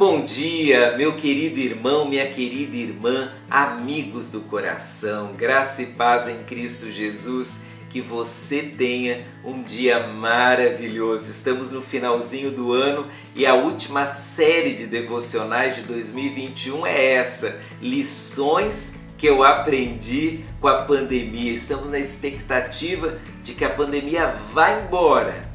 bom dia, meu querido irmão, minha querida irmã, amigos do coração, graça e paz em Cristo Jesus, que você tenha um dia maravilhoso. Estamos no finalzinho do ano e a última série de devocionais de 2021 é essa: lições que eu aprendi com a pandemia. Estamos na expectativa de que a pandemia vá embora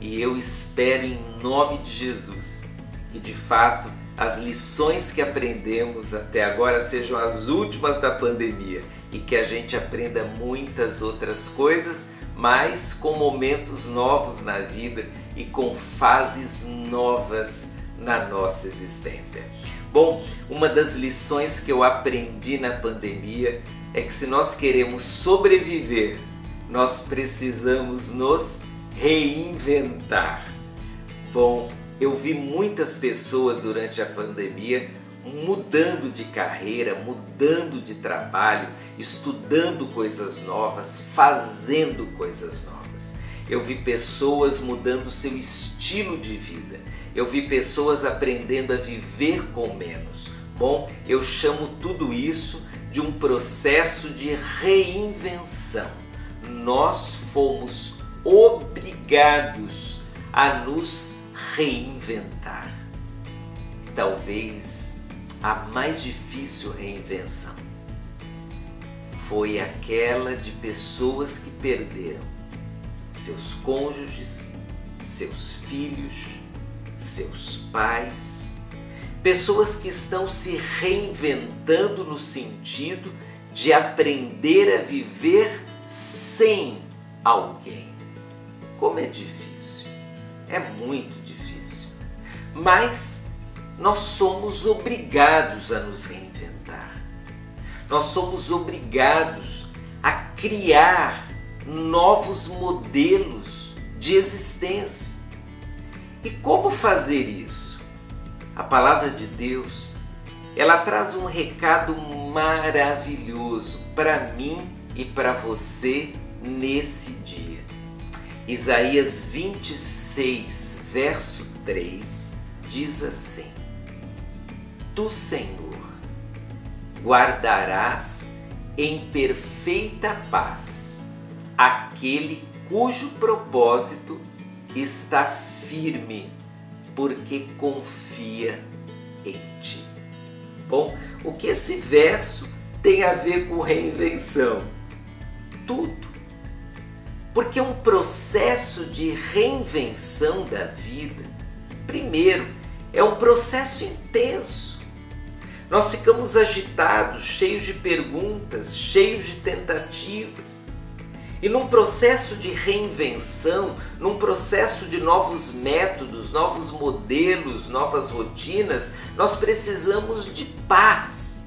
e eu espero em nome de Jesus que de fato as lições que aprendemos até agora sejam as últimas da pandemia e que a gente aprenda muitas outras coisas, mas com momentos novos na vida e com fases novas na nossa existência. Bom, uma das lições que eu aprendi na pandemia é que se nós queremos sobreviver, nós precisamos nos reinventar. Bom, eu vi muitas pessoas durante a pandemia mudando de carreira, mudando de trabalho, estudando coisas novas, fazendo coisas novas. Eu vi pessoas mudando seu estilo de vida. Eu vi pessoas aprendendo a viver com menos. Bom, eu chamo tudo isso de um processo de reinvenção. Nós fomos obrigados a nos reinventar. Talvez a mais difícil reinvenção foi aquela de pessoas que perderam seus cônjuges, seus filhos, seus pais, pessoas que estão se reinventando no sentido de aprender a viver sem alguém. Como é difícil, é muito mas nós somos obrigados a nos reinventar. Nós somos obrigados a criar novos modelos de existência. E como fazer isso? A palavra de Deus, ela traz um recado maravilhoso para mim e para você nesse dia. Isaías 26, verso 3 diz assim: Tu, Senhor, guardarás em perfeita paz aquele cujo propósito está firme, porque confia em ti. Bom, o que esse verso tem a ver com reinvenção? Tudo. Porque um processo de reinvenção da vida, primeiro, é um processo intenso. Nós ficamos agitados, cheios de perguntas, cheios de tentativas. E num processo de reinvenção, num processo de novos métodos, novos modelos, novas rotinas, nós precisamos de paz.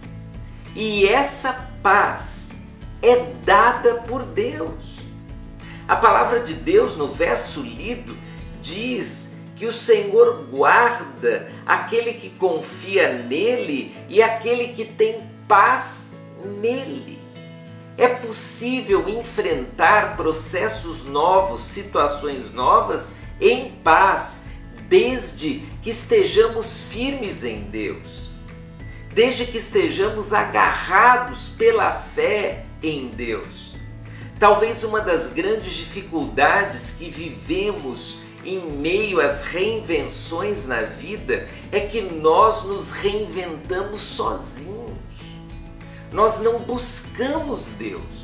E essa paz é dada por Deus. A palavra de Deus, no verso lido, diz que o Senhor guarda aquele que confia nele e aquele que tem paz nele. É possível enfrentar processos novos, situações novas em paz, desde que estejamos firmes em Deus, desde que estejamos agarrados pela fé em Deus. Talvez uma das grandes dificuldades que vivemos em meio às reinvenções na vida é que nós nos reinventamos sozinhos. Nós não buscamos Deus.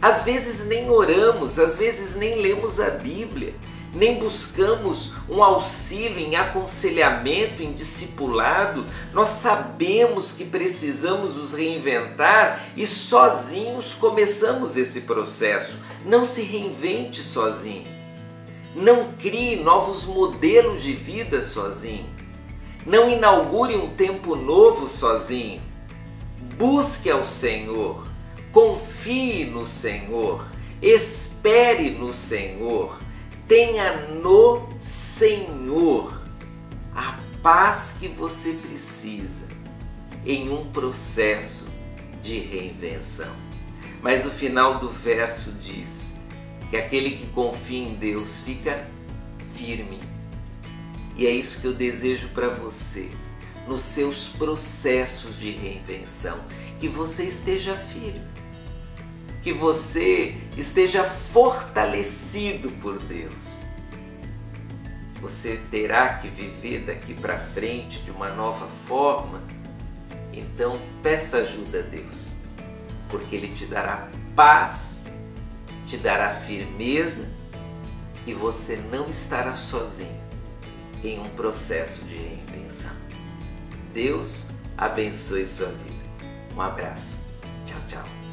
Às vezes nem oramos, às vezes nem lemos a Bíblia, nem buscamos um auxílio em aconselhamento, em discipulado. Nós sabemos que precisamos nos reinventar e sozinhos começamos esse processo. Não se reinvente sozinho. Não crie novos modelos de vida sozinho. Não inaugure um tempo novo sozinho. Busque ao Senhor. Confie no Senhor. Espere no Senhor. Tenha no Senhor a paz que você precisa em um processo de reinvenção. Mas o final do verso diz que aquele que confia em Deus fica firme. E é isso que eu desejo para você, nos seus processos de reinvenção, que você esteja firme, que você esteja fortalecido por Deus. Você terá que viver daqui para frente de uma nova forma, então peça ajuda a Deus, porque Ele te dará paz, te dará firmeza e você não estará sozinho em um processo de reinvenção. Deus abençoe sua vida. Um abraço. Tchau, tchau.